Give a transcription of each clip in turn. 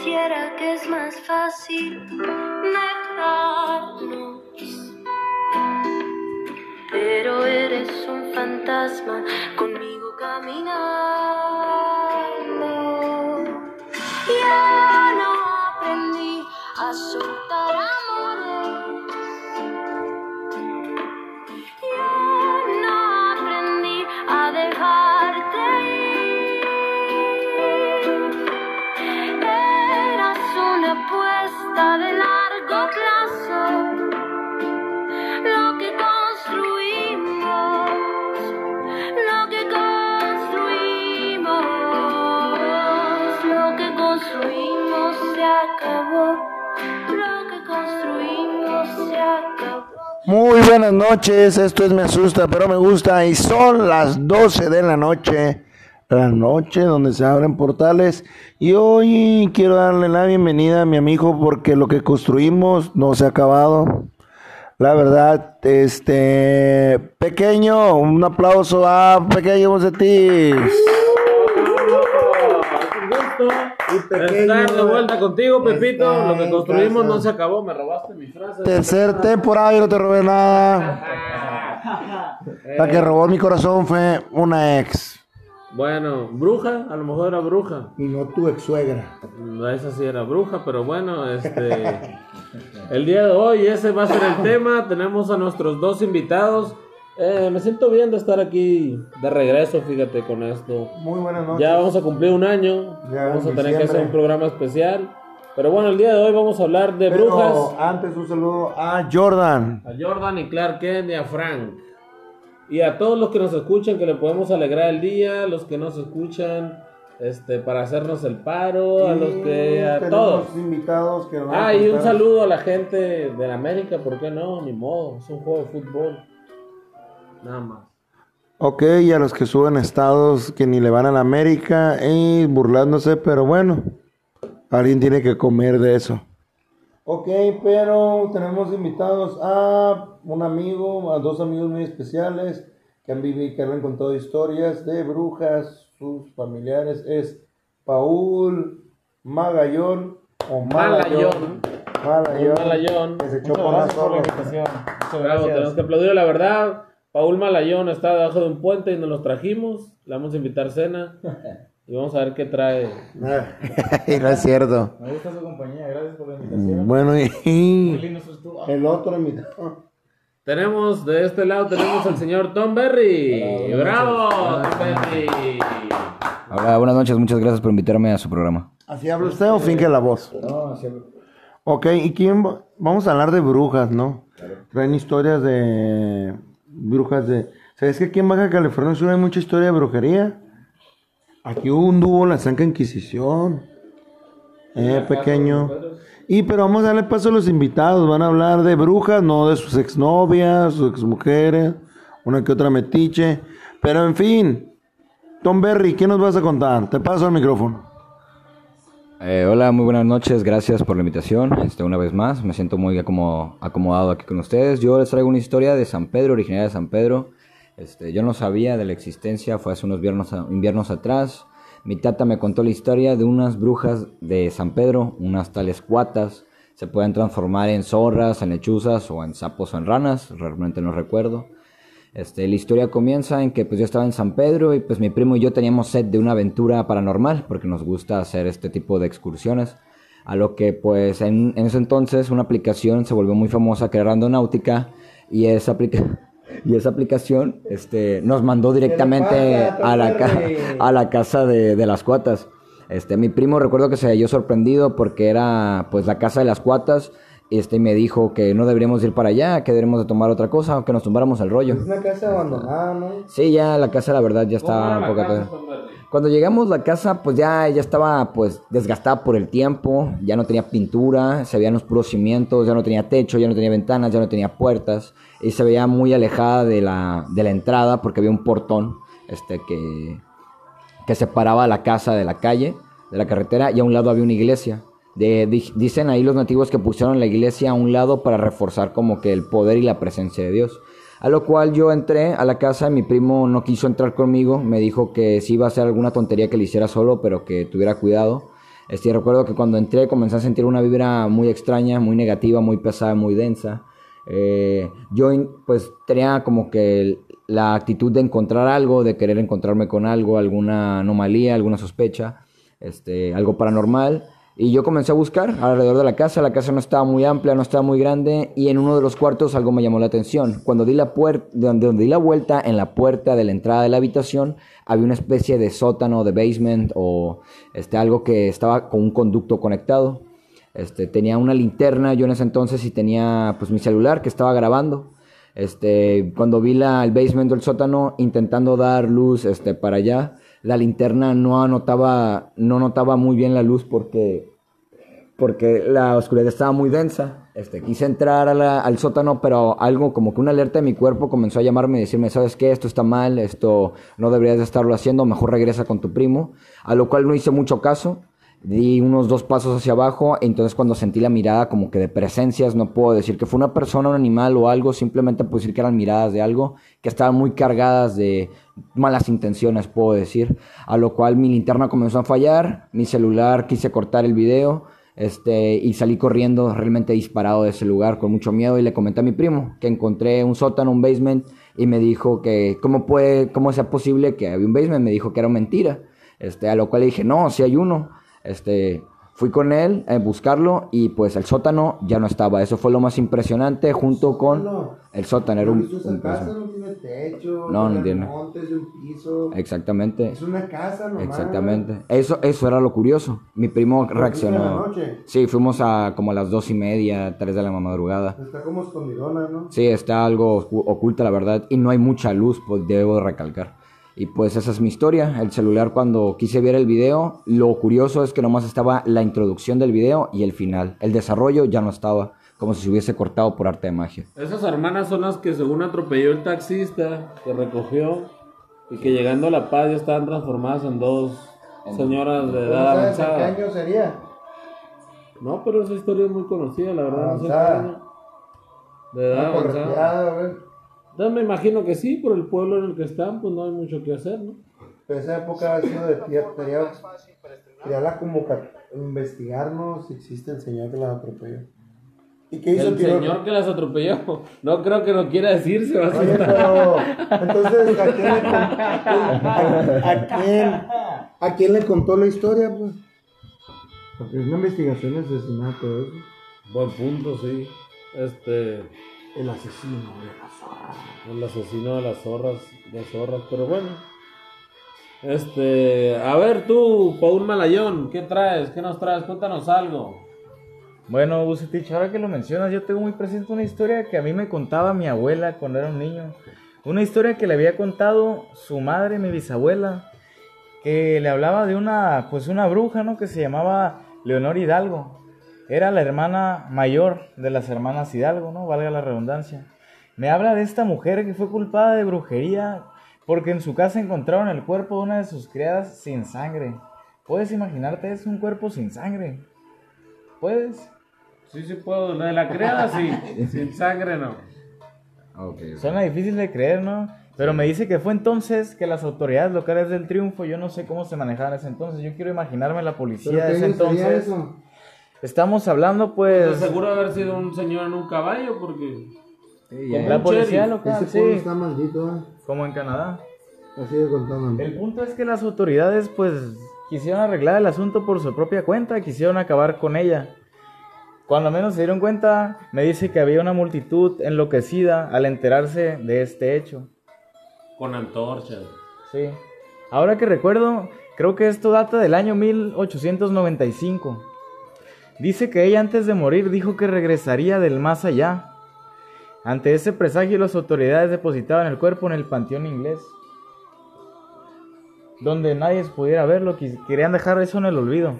pareciera que es más fácil dejarnos. Pero eres un fantasma conmigo caminando. Ya no aprendí a soltar construimos se acabó. Lo que construimos se acabó. Muy buenas noches, esto es Me Asusta, pero me gusta y son las 12 de la noche, la noche donde se abren portales y hoy quiero darle la bienvenida a mi amigo porque lo que construimos no se ha acabado. La verdad, este, pequeño, un aplauso a Pequeño Bocetis. Estar de vuelta contigo, Pepito. Lo que construimos no se acabó. Me robaste mi frase. Tercer temporada, yo no te robé nada. La que robó mi corazón fue una ex. Bueno, bruja, a lo mejor era bruja. Y no tu ex suegra. Esa sí era bruja, pero bueno, este. El día de hoy, ese va a ser el tema. Tenemos a nuestros dos invitados. Eh, me siento bien de estar aquí de regreso, fíjate, con esto. Muy buenas noches. Ya vamos a cumplir un año. Ya, vamos a en tener que hacer un programa especial. Pero bueno, el día de hoy vamos a hablar de Pero brujas. antes un saludo a Jordan. A Jordan y Clark Kent y a Frank. Y a todos los que nos escuchan, que le podemos alegrar el día, los que nos escuchan este, para hacernos el paro, a los que, a todos. invitados que van a Ah, y un saludo a la gente de la América, ¿por qué no? Ni modo, es un juego de fútbol. Nada más. Ok, y a los que suben estados que ni le van a la América y burlándose, pero bueno, alguien tiene que comer de eso. Ok, pero tenemos invitados a un amigo, a dos amigos muy especiales que han vivido, que han contado historias de brujas, sus familiares. Es Paul Magallón o Malayón. Malayón. Malayón. Que se echó Muchas por la gracias por la zorra. invitación. Muchas Bravo, tenemos gracias. que aplaudir la verdad. Paul Malayón está debajo de un puente y nos los trajimos. Le vamos a invitar cena. Y vamos a ver qué trae. Y no es cierto. Me gusta su compañía, gracias por la invitación. Bueno, Muy y el otro invitado. Tenemos de este lado tenemos al señor Tom Berry. Hola, Bravo. Tom Berry. Hola, buenas noches, muchas gracias por invitarme a su programa. ¿Así habla usted o finge la voz? No, siempre. Ok, ¿y quién? va- Vamos a hablar de brujas, ¿no? Traen historias de brujas de... ¿Sabes que aquí en Baja California Sur hay mucha historia de brujería? Aquí hubo un dúo, la Santa Inquisición. Eh, pequeño. Y pero vamos a darle paso a los invitados. Van a hablar de brujas, no de sus exnovias, sus exmujeres, una que otra metiche. Pero en fin, Tom Berry, ¿qué nos vas a contar? Te paso el micrófono. Eh, hola, muy buenas noches, gracias por la invitación. Este, una vez más, me siento muy acomo- acomodado aquí con ustedes. Yo les traigo una historia de San Pedro, originaria de San Pedro. Este, yo no sabía de la existencia, fue hace unos inviernos atrás. Mi tata me contó la historia de unas brujas de San Pedro, unas tales cuatas. Se pueden transformar en zorras, en lechuzas o en sapos o en ranas, realmente no recuerdo. Este, la historia comienza en que pues yo estaba en San Pedro y pues mi primo y yo teníamos sed de una aventura paranormal porque nos gusta hacer este tipo de excursiones. A lo que pues en, en ese entonces una aplicación se volvió muy famosa que era Randonáutica y esa, aplica- y esa aplicación este, nos mandó directamente a la, ca- a la casa de, de las cuatas. Este, mi primo recuerdo que se halló sorprendido porque era pues la casa de las cuatas este, y me dijo que no deberíamos ir para allá, que deberíamos de tomar otra cosa que nos tumbáramos el rollo. una casa abandonada, ¿no? Sí, ya la casa la verdad ya ¿Cómo estaba un poco... casa? Cuando llegamos la casa, pues ya, ya estaba pues desgastada por el tiempo, ya no tenía pintura, se veían los puros cimientos, ya no tenía techo, ya no tenía ventanas, ya no tenía puertas y se veía muy alejada de la, de la entrada porque había un portón este, que, que separaba la casa de la calle, de la carretera y a un lado había una iglesia. De- di- dicen ahí los nativos que pusieron la iglesia a un lado para reforzar como que el poder y la presencia de Dios. A lo cual yo entré a la casa mi primo no quiso entrar conmigo, me dijo que si iba a hacer alguna tontería que le hiciera solo, pero que tuviera cuidado. Este, recuerdo que cuando entré comencé a sentir una vibra muy extraña, muy negativa, muy pesada, muy densa. Eh, yo pues tenía como que la actitud de encontrar algo, de querer encontrarme con algo, alguna anomalía, alguna sospecha, este, algo paranormal. Y yo comencé a buscar alrededor de la casa. La casa no estaba muy amplia, no estaba muy grande. Y en uno de los cuartos algo me llamó la atención. Cuando di la, puer- donde, donde di la vuelta en la puerta de la entrada de la habitación, había una especie de sótano, de basement o este, algo que estaba con un conducto conectado. Este, tenía una linterna yo en ese entonces y tenía pues mi celular que estaba grabando. Este, cuando vi la, el basement del sótano intentando dar luz este, para allá, la linterna no anotaba, no notaba muy bien la luz porque, porque la oscuridad estaba muy densa. Este, quise entrar al sótano, pero algo como que una alerta de mi cuerpo comenzó a llamarme y decirme, ¿sabes qué? Esto está mal, esto no deberías de estarlo haciendo, mejor regresa con tu primo. A lo cual no hice mucho caso. Di unos dos pasos hacia abajo, entonces cuando sentí la mirada como que de presencias, no puedo decir que fue una persona, un animal o algo, simplemente puedo decir que eran miradas de algo que estaban muy cargadas de malas intenciones, puedo decir. A lo cual mi linterna comenzó a fallar, mi celular quise cortar el video, este, y salí corriendo realmente disparado de ese lugar con mucho miedo y le comenté a mi primo que encontré un sótano, un basement y me dijo que cómo puede, cómo sea posible que había un basement, me dijo que era mentira. Este, a lo cual le dije, "No, si hay uno." Este, fui con él a buscarlo y pues el sótano ya no estaba. Eso fue lo más impresionante junto con el sótano era un, ¿Visto esa un casa? No tiene techo. No, no tiene montes un piso. Exactamente. Es una casa nomás. Exactamente. Eso, eso era lo curioso. Mi primo ¿Fuiste en reaccionó. la noche? Sí, fuimos a como a las dos y media, tres de la madrugada. Está como escondidona, ¿no? Sí, está algo ocu- oculta la verdad y no hay mucha luz, pues debo de recalcar. Y pues esa es mi historia. El celular cuando quise ver el video, lo curioso es que nomás estaba la introducción del video y el final. El desarrollo ya no estaba, como si se hubiese cortado por arte de magia. Esas hermanas son las que según atropelló el taxista que recogió y que llegando a La Paz ya estaban transformadas en dos señoras de ¿Cómo edad sabes de qué avanzada. año sería? No, pero esa historia es muy conocida, la verdad. No sé qué Avanzada. año. De edad por avanzada. Yo me imagino que sí, por el pueblo en el que están, pues no hay mucho que hacer, ¿no? Pero esa época ha sido de tierra. Sería, sería la convocatoria. Investigarnos si existe el señor que la atropelló. ¿Y qué hizo El señor que las atropelló, no creo que no quiera decir, se va a Oye, asustar. pero entonces ¿a quién, le con- a, a quién a quién le contó la historia, pues? Porque es una investigación de asesinato, ¿eh? Buen punto, sí. Este, El asesino de la zorra. el asesino de las zorras, de zorras, pero bueno. Este, a ver tú, Paul Malayón, ¿qué traes? ¿Qué nos traes? Cuéntanos algo. Bueno, Bucetich, ahora que lo mencionas, yo tengo muy presente una historia que a mí me contaba mi abuela cuando era un niño. Una historia que le había contado su madre, mi bisabuela, que le hablaba de una, pues una bruja, ¿no? Que se llamaba Leonor Hidalgo. Era la hermana mayor de las hermanas Hidalgo, ¿no? Valga la redundancia. Me habla de esta mujer que fue culpada de brujería porque en su casa encontraron el cuerpo de una de sus criadas sin sangre. ¿Puedes imaginarte? Es un cuerpo sin sangre. ¿Puedes? Sí, sí puedo. La de la criada, sí. Sin sangre, no. Suena difícil de creer, ¿no? Pero me dice que fue entonces que las autoridades locales del triunfo, yo no sé cómo se manejaban en ese entonces, yo quiero imaginarme la policía de ese entonces. Estamos hablando Pues pues... seguro haber sido un señor en un caballo, porque. como La policía local, Ese sí, está maldito, ¿eh? como en Canadá. Así de contando. El punto es que las autoridades pues quisieron arreglar el asunto por su propia cuenta, quisieron acabar con ella. Cuando menos se dieron cuenta, me dice que había una multitud enloquecida al enterarse de este hecho. Con antorchas. Sí. Ahora que recuerdo, creo que esto data del año 1895. Dice que ella antes de morir dijo que regresaría del más allá. Ante ese presagio las autoridades depositaban el cuerpo en el panteón inglés. Donde nadie pudiera verlo, querían dejar eso en el olvido.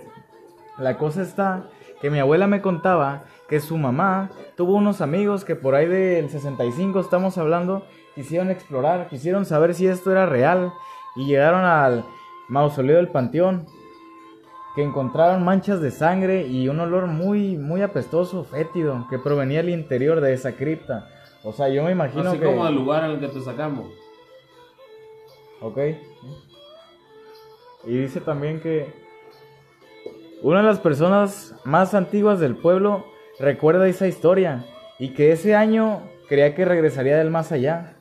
La cosa está que mi abuela me contaba que su mamá tuvo unos amigos que por ahí del 65 estamos hablando, quisieron explorar, quisieron saber si esto era real y llegaron al mausoleo del panteón que encontraron manchas de sangre y un olor muy muy apestoso, fétido, que provenía del interior de esa cripta. O sea, yo me imagino Así que como el lugar el que te sacamos. Ok. Y dice también que Una de las personas más antiguas del pueblo recuerda esa historia y que ese año creía que regresaría del más allá.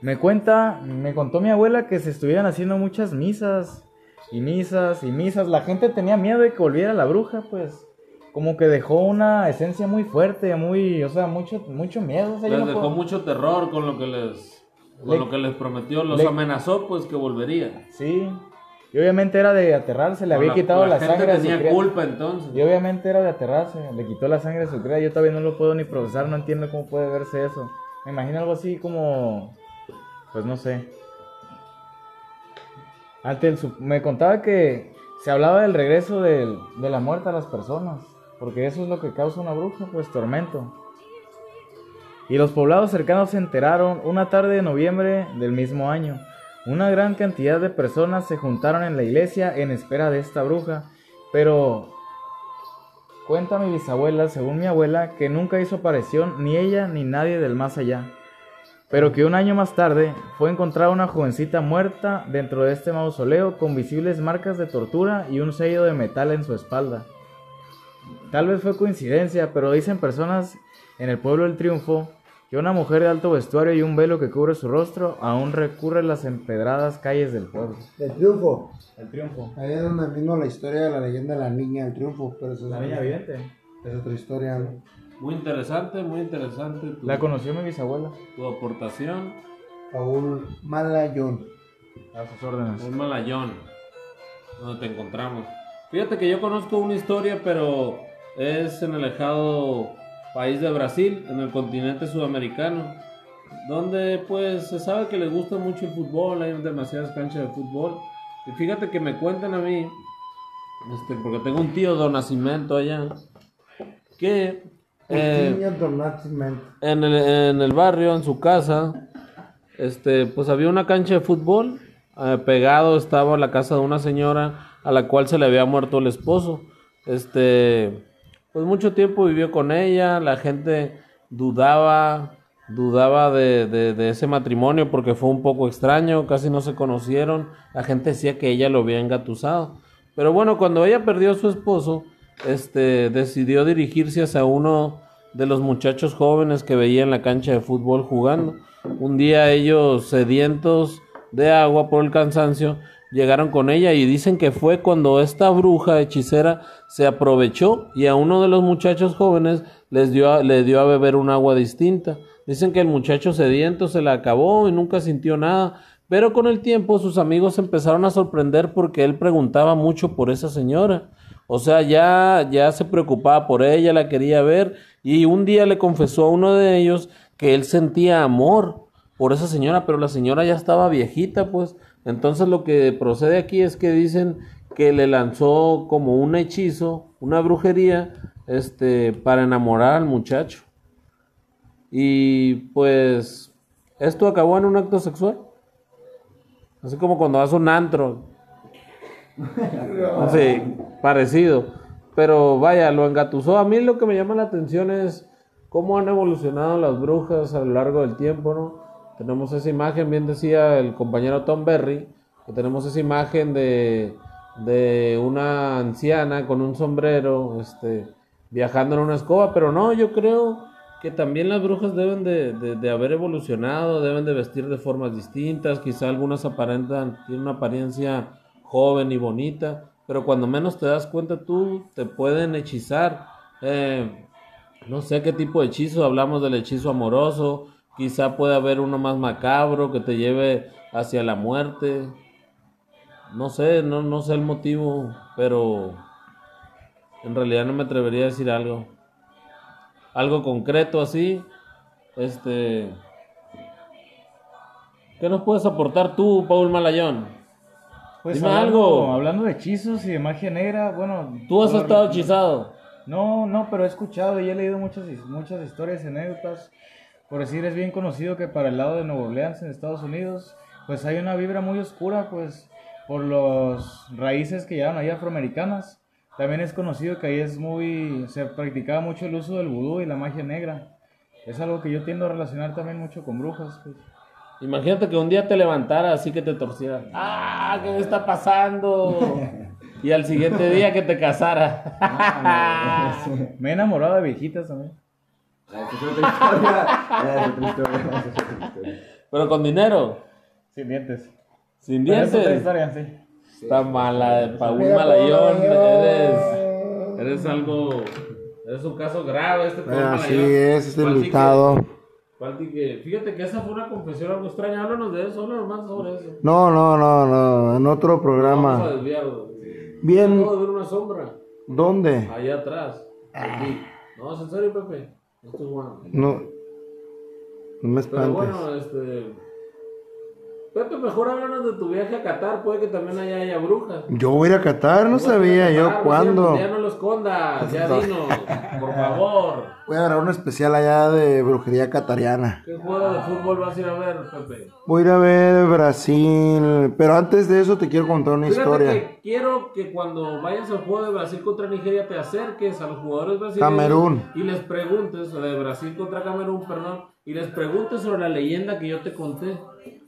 Me cuenta, me contó mi abuela que se estuvieran haciendo muchas misas y misas y misas. La gente tenía miedo de que volviera la bruja, pues como que dejó una esencia muy fuerte, muy, o sea, mucho, mucho miedo. O sea, Les no dejó puedo- mucho terror con lo que les, con Le- lo que les prometió. Los le- amenazó, pues, que volvería. Sí. Y obviamente era de aterrarse, le había La- quitado la, gente sangre a su tenía cría. culpa entonces. Y obviamente era de aterrarse, le quitó la sangre a su cría. Yo todavía no lo puedo ni procesar, no entiendo cómo puede verse eso. Me imagino algo así como, pues no sé. Me contaba que se hablaba del regreso de la muerte a las personas, porque eso es lo que causa una bruja, pues tormento. Y los poblados cercanos se enteraron una tarde de noviembre del mismo año. Una gran cantidad de personas se juntaron en la iglesia en espera de esta bruja, pero cuenta mi bisabuela, según mi abuela, que nunca hizo aparición ni ella ni nadie del más allá, pero que un año más tarde fue encontrada una jovencita muerta dentro de este mausoleo con visibles marcas de tortura y un sello de metal en su espalda. Tal vez fue coincidencia, pero dicen personas en el pueblo del Triunfo que una mujer de alto vestuario y un velo que cubre su rostro aún recurre las empedradas calles del pueblo. El triunfo. El Triunfo. Ahí es donde vino la historia de la leyenda de la niña del triunfo. Pero eso es, La niña vidente. es otra historia. ¿no? Muy interesante, muy interesante tu, La conoció mi bisabuela. tu aportación. Paul Malayón. A sus órdenes. Un malayón. Donde te encontramos. Fíjate que yo conozco una historia, pero es en el lejado país de Brasil, en el continente sudamericano, donde pues se sabe que les gusta mucho el fútbol, hay demasiadas canchas de fútbol. Y fíjate que me cuentan a mí, este, porque tengo un tío de nacimiento allá, que eh, en el, en el barrio, en su casa, este, pues había una cancha de fútbol. eh, pegado estaba la casa de una señora a la cual se le había muerto el esposo. Este, pues mucho tiempo vivió con ella. La gente dudaba, dudaba de, de- de ese matrimonio porque fue un poco extraño, casi no se conocieron. La gente decía que ella lo había engatusado. Pero bueno, cuando ella perdió a su esposo, este, decidió dirigirse hacia uno de los muchachos jóvenes que veía en la cancha de fútbol jugando. Un día ellos sedientos de agua por el cansancio llegaron con ella y dicen que fue cuando esta bruja hechicera se aprovechó y a uno de los muchachos jóvenes les dio a- le dio a beber un agua distinta. Dicen que el muchacho sediento se la acabó y nunca sintió nada, pero con el tiempo sus amigos empezaron a sorprender porque él preguntaba mucho por esa señora. O sea, ya, ya se preocupaba por ella, la quería ver y un día le confesó a uno de ellos que él sentía amor por esa señora, pero la señora ya estaba viejita, pues. Entonces lo que procede aquí es que dicen que le lanzó como un hechizo, una brujería, este, para enamorar al muchacho. Y pues esto acabó en un acto sexual. Así como cuando vas un antro. Sí, parecido. Pero vaya, lo engatusó. A mí lo que me llama la atención es cómo han evolucionado las brujas a lo largo del tiempo, ¿no? Tenemos esa imagen, bien decía el compañero Tom Berry, que tenemos esa imagen de, de una anciana con un sombrero, este, viajando en una escoba, pero no, yo creo que también las brujas deben de, de- de haber evolucionado, deben de vestir de formas distintas, quizá algunas aparentan, tienen una apariencia joven y bonita, pero cuando menos te das cuenta tú, te pueden hechizar. Eh, no sé qué tipo de hechizo, hablamos del hechizo amoroso, quizá puede haber uno más macabro que te lleve hacia la muerte. No sé, no, no sé el motivo, pero en realidad no me atrevería a decir algo. Algo concreto así. Este. ¿Qué nos puedes aportar tú, Paul Malayón? Pues Dime hablando, algo. hablando de hechizos y de magia negra, bueno. Tú has estado hechizado. No, no, pero he escuchado y he leído muchas, muchas historias y anécdotas. Por decir, es bien conocido que para el lado de Nueva Orleans, en Estados Unidos, pues hay una vibra muy oscura, pues, por los raíces que llevan ahí afroamericanas. También es conocido que ahí es muy, se practicaba mucho el uso del vudú y la magia negra. Es algo que yo tiendo a relacionar también mucho con brujas, pues. Imagínate que un día te levantara así que te torciera. ¡Ah! ¿Qué me está pasando? y al siguiente día que te casara. Me he enamorado de viejitas también. Es es es otra historia. Pero con dinero, Sin dientes. sin Pero es otra dientes. historia, sí. Está mala, Paul Mira, Malayón. Paul Eres, eres algo. Eres un caso grave este Paul Así Malayón. es, este invitado. Falti que- fíjate que esa fue una confesión algo extraña. Háblanos de eso, háblanos más sobre eso. No, no, no, no, en otro Vamos a programa. desviarlo. Bien, Acabo de ver una sombra. ¿dónde? Allá atrás. Aquí. No, es en serio, Pepe. Esto es bueno. No, no me Pero espantes. bueno, este. Pepe, mejor háblanos de tu viaje a Qatar. Puede que también allá haya brujas. Yo voy a ir a Qatar, no sabía yo Qatar, cuándo. Ya no lo escondas, ya dinos, por favor. Voy a grabar un especial allá de brujería catariana. ¿Qué juego de fútbol vas a ir a ver, Pepe? Voy a ir a ver Brasil, pero antes de eso te quiero contar una Fíjate historia. que quiero que cuando vayas al juego de Brasil contra Nigeria te acerques a los jugadores brasileños Camerún. y les preguntes, o de Brasil contra Camerún, perdón, y les preguntes sobre la leyenda que yo te conté.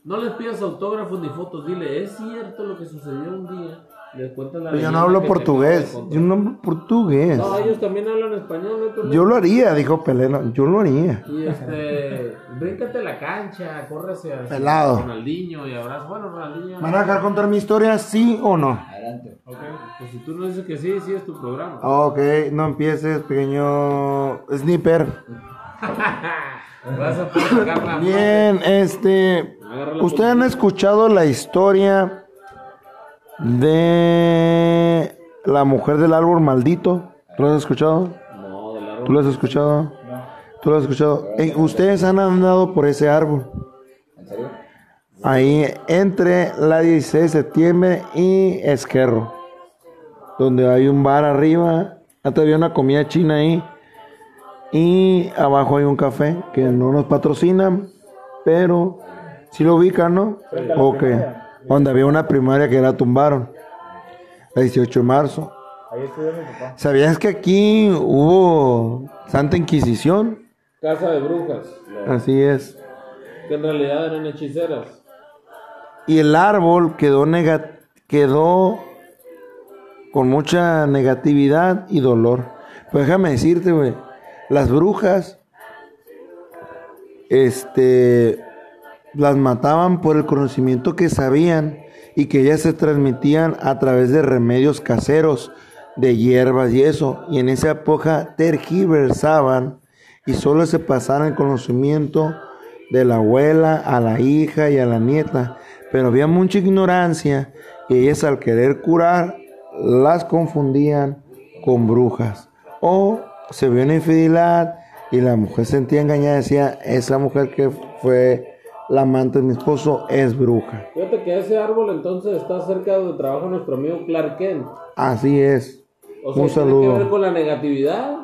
No les pidas autógrafos ni fotos, dile, es cierto lo que sucedió un día. Les cuentas la Pero yo no hablo portugués. Yo no hablo portugués. No, ellos también hablan español, no. Yo lo haría, dijo Peleno. Yo lo haría. Y este, bríncate la cancha, corre hacia Pelado. Ronaldinho y abrazo. Bueno, Ronaldinho. ¿Van a dejar contar mi historia, sí o no? Adelante. Ok, pues si tú no dices que sí, sí es tu programa. Ok, no empieces, pequeño sniper. Vas a poder sacar la Bien, este. ¿Ustedes han escuchado la historia de la mujer del árbol maldito? ¿Tú lo has escuchado? No, ¿Tú lo has escuchado? ¿Tú lo has escuchado? Eh, ¿Ustedes han andado por ese árbol? ¿En serio? Ahí entre la 16 de septiembre y Esquerro, donde hay un bar arriba, antes había una comida china ahí, y abajo hay un café que no nos patrocinan, pero si lo ubican, ¿no? Ok, donde había una primaria que la tumbaron, el 18 de marzo. Ahí estudió mi papá. ¿Sabías que aquí hubo Santa Inquisición? Casa de brujas, Así es. que en realidad eran hechiceras. Y el árbol quedó, nega- quedó con mucha negatividad y dolor. Pues déjame decirte, güey, las brujas, este, las mataban por el conocimiento que sabían y que ellas se transmitían a través de remedios caseros, de hierbas y eso. Y en esa época tergiversaban y solo se pasaban el conocimiento de la abuela a la hija y a la nieta. Pero había mucha ignorancia y ellas al querer curar las confundían con brujas. O se vio una infidelidad y la mujer se sentía engañada, decía, esa mujer que fue la amante de mi esposo es bruja. Fíjate que ese árbol entonces está cerca de donde trabaja nuestro amigo Clark Kent. Así es. O sea, Un ¿tiene que ver saludo. con la negatividad?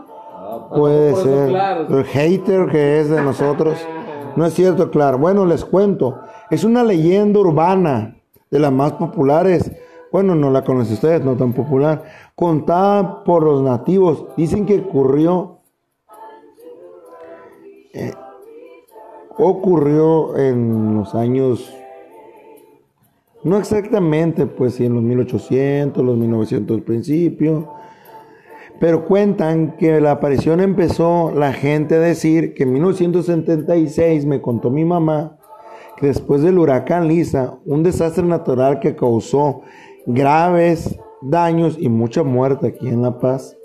Puede por eso, ser. claro. El hater que es de nosotros. No es cierto, claro. Bueno, les cuento. Es una leyenda urbana de las más populares. Bueno, no la conocen ustedes, no tan popular. Contada por los nativos. Dicen que ocurrió. eh, ocurrió en los años. No exactamente, pues sí, en los 1800, los 1900 al principio. Pero cuentan que la aparición empezó la gente a decir que en 1976 me contó mi mamá que después del huracán Lisa, un desastre natural que causó graves daños y mucha muerte aquí en La Paz,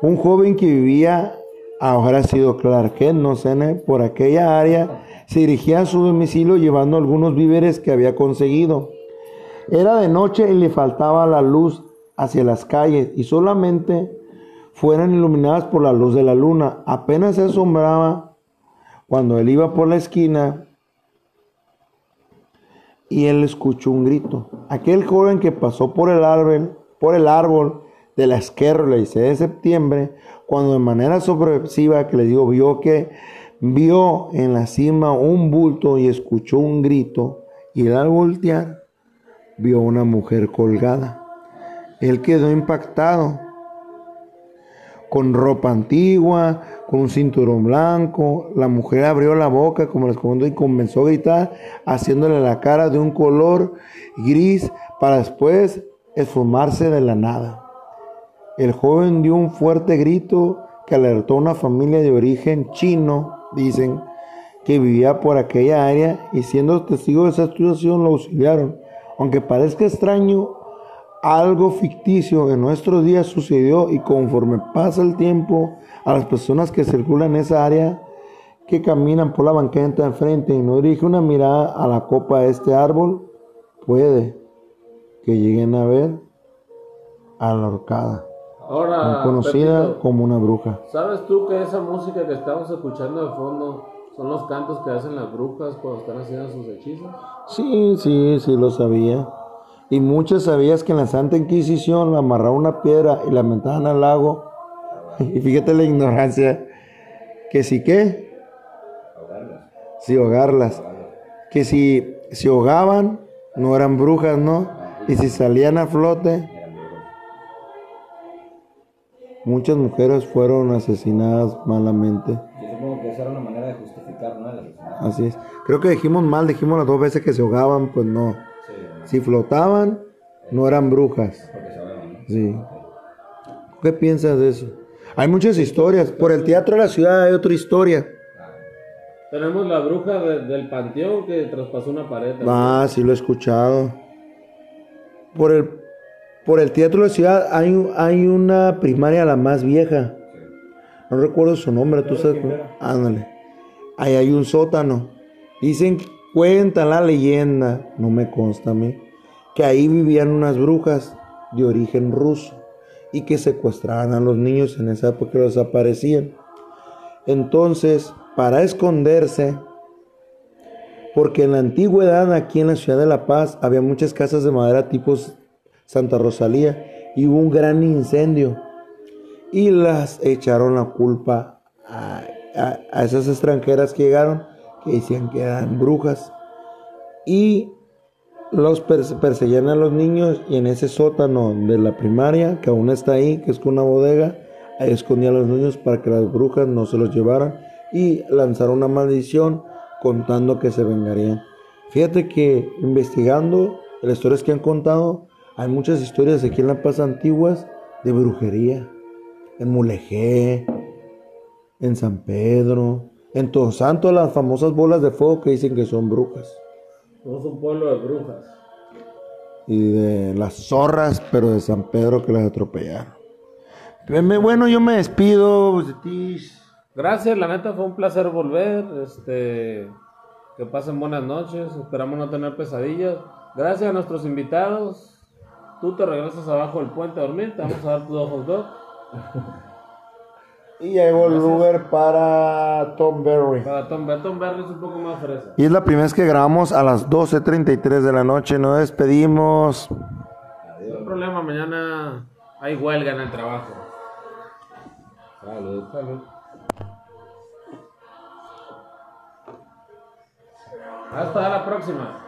un joven que vivía, ahora ha sido Clark Kent, no sé, ¿no? por aquella área, se dirigía a su domicilio llevando algunos víveres que había conseguido. Era de noche y le faltaba la luz hacia las calles y solamente fueran iluminadas por la luz de la luna. Apenas se asombraba cuando él iba por la esquina y él escuchó un grito. Aquel joven que pasó por el árbol, por el árbol de la esquerra el 16 de septiembre, cuando de manera sorpresiva que le digo, vio que vio en la cima un bulto y escuchó un grito y él al voltear vio una mujer colgada. Él quedó impactado con ropa antigua, con un cinturón blanco. La mujer abrió la boca, como les comento, y comenzó a gritar, haciéndole la cara de un color gris, para después esfumarse de la nada. El joven dio un fuerte grito que alertó a una familia de origen chino, dicen, que vivía por aquella área y siendo testigo de esa situación lo auxiliaron. Aunque parezca extraño, algo ficticio en nuestros días sucedió y conforme pasa el tiempo, a las personas que circulan en esa área, que caminan por la banqueta de enfrente y no dirigen una mirada a la copa de este árbol, puede que lleguen a ver a la horcada, Ahora, conocida Pepito, como una bruja. ¿sabes tú que esa música que estamos escuchando de fondo son los cantos que hacen las brujas cuando están haciendo sus hechizos? Sí, sí, sí lo sabía. Y muchos sabías que en la Santa Inquisición la amarraban una piedra y la aventaban al lago. Y fíjate la ignorancia. Que si qué, si ahogarlas. Que si se ahogaban, no eran brujas, ¿no? Y si salían a flote, muchas mujeres fueron asesinadas malamente. Yo supongo que esa era una manera de justificar, ¿no? Así es. Creo que dijimos mal, dijimos las dos veces que se ahogaban, pues no. Si flotaban, no eran brujas. Sí. ¿Qué piensas de eso? Hay muchas historias. Por el teatro de la ciudad hay otra historia. Tenemos la bruja de- del panteón que traspasó una pared. Ah, sí lo he escuchado. Por el, por el teatro de la ciudad hay, hay una primaria la más vieja. No recuerdo su nombre, tú sabes. Ándale. Ahí hay un sótano. Dicen, cuenta la leyenda, no me consta a mí, que ahí vivían unas brujas de origen ruso y que secuestraban a los niños en esa época y los desaparecían. Entonces, para esconderse, porque en la antigüedad, aquí en la ciudad de La Paz, había muchas casas de madera tipo Santa Rosalía y hubo un gran incendio. Y las echaron la culpa a- a esas extranjeras que llegaron, que decían que eran brujas. Y los perse- perseguían a los niños y en ese sótano de la primaria, que aún está ahí, que es una bodega, ahí escondían a los niños para que las brujas no se los llevaran y lanzaron una maldición contando que se vengarían. Fíjate que investigando las historias que han contado, hay muchas historias aquí en La Paz antiguas de brujería. En Mulegé, en San Pedro, en Todos Santos, las famosas bolas de fuego que dicen que son brujas. Somos un pueblo de brujas. y de las zorras, pero de San Pedro que las atropellaron. Bueno, yo me despido. Bucetis. Gracias, la neta fue un placer volver. Este, que pasen buenas noches. Esperamos no tener pesadillas. Gracias a nuestros invitados. Tú te regresas abajo del puente a dormir. Te vamos a dar tus ojos dos. Y llegó el Uber para Tom Berry. Para Tom, Tom Berry es un poco más fresa. Y es la primera vez que grabamos a las 12.33 de la noche. Nos despedimos. No hay problema, mañana hay huelga en el trabajo. Salud. Salud. Hasta la próxima.